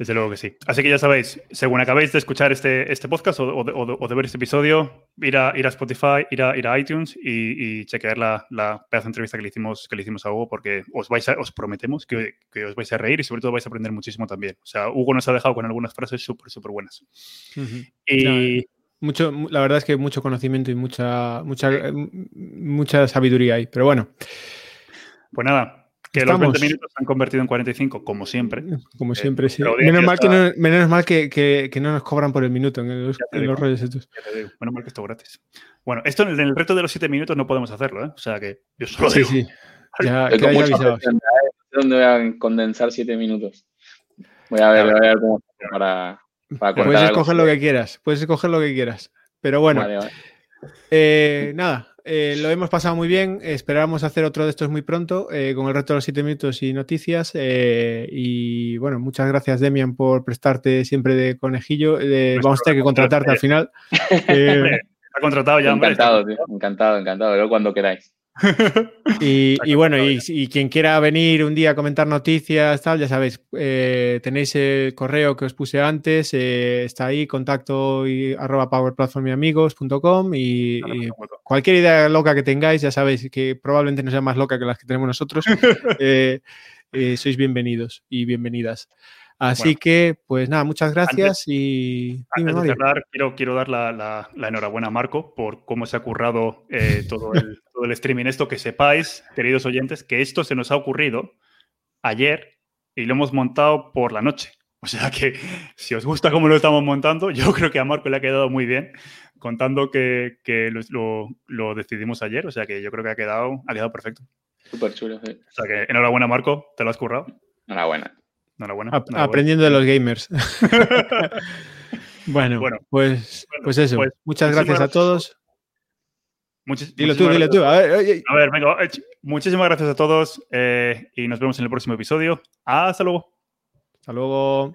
Desde luego que sí. Así que ya sabéis, según acabéis de escuchar este, este podcast o, de, ver este episodio, ir a, ir a Spotify, ir a, ir a iTunes y, chequear la, la pedazo de entrevista que le hicimos, que le hicimos a Hugo, porque os, vais os prometemos que, que, os vais a reír y sobre todo vais a aprender muchísimo también. O sea, Hugo nos ha dejado con algunas frases súper, súper buenas. Y... Mucho, la verdad es que mucho conocimiento y mucha, mucha, mucha sabiduría ahí. Pero bueno. Pues nada, que los 20 minutos se han convertido en 45, como siempre. Como siempre, sí. Menos mal, que no, menos mal que, que, no nos cobran por el minuto en, los, rollos estos. Menos mal que esto gratis. Bueno, esto en el, reto de los 7 minutos no podemos hacerlo, ¿eh? O sea que yo solo sí, digo. Sí, Ya, que haya avisado. ¿Dónde voy a condensar 7 minutos? Voy a ver, voy a ver cómo para, para Puedes escoger lo que quieras, puedes escoger lo que quieras. Pero bueno, vale, vale. Eh, nada, eh, lo hemos pasado muy bien. Esperamos hacer otro de estos muy pronto eh, con el reto de los 7 minutos y noticias. Eh, y bueno, muchas gracias, Demian, por prestarte siempre de conejillo. vamos a tener que contratarte al final. ha contratado ya. Encantado, tío, encantado, encantado. cuando queráis. y, bueno, y, quien quiera venir un día a comentar noticias, tal, ya sabéis, eh, tenéis el correo que os puse antes, eh, está ahí, contacto y arroba powerplatformyamigos.com y, y cualquier idea loca que tengáis, ya sabéis que probablemente no sea más loca que las que tenemos nosotros, eh, sois bienvenidos y bienvenidas. Así que, pues nada, muchas gracias y... Antes de cerrar, quiero, quiero dar la, enhorabuena a Marco por cómo se ha currado eh, todo, el, todo el streaming. Esto que sepáis, queridos oyentes, que esto se nos ha ocurrido ayer y lo hemos montado por la noche. O sea que si os gusta cómo lo estamos montando, yo creo que a Marco le ha quedado muy bien, contando que, que lo, lo, decidimos ayer. O sea que yo creo que ha quedado, ha quedado perfecto. Súper chulo, sí. O sea que enhorabuena, Marco, te lo has currado. Enhorabuena. Aprendiendo de los gamers. bueno, pues, pues eso. Pues muchas gracias, a todos. dilo tú, dilo tú. A ver, venga, muchísimas gracias a todos eh, y nos vemos en el próximo episodio. Hasta luego. Hasta luego.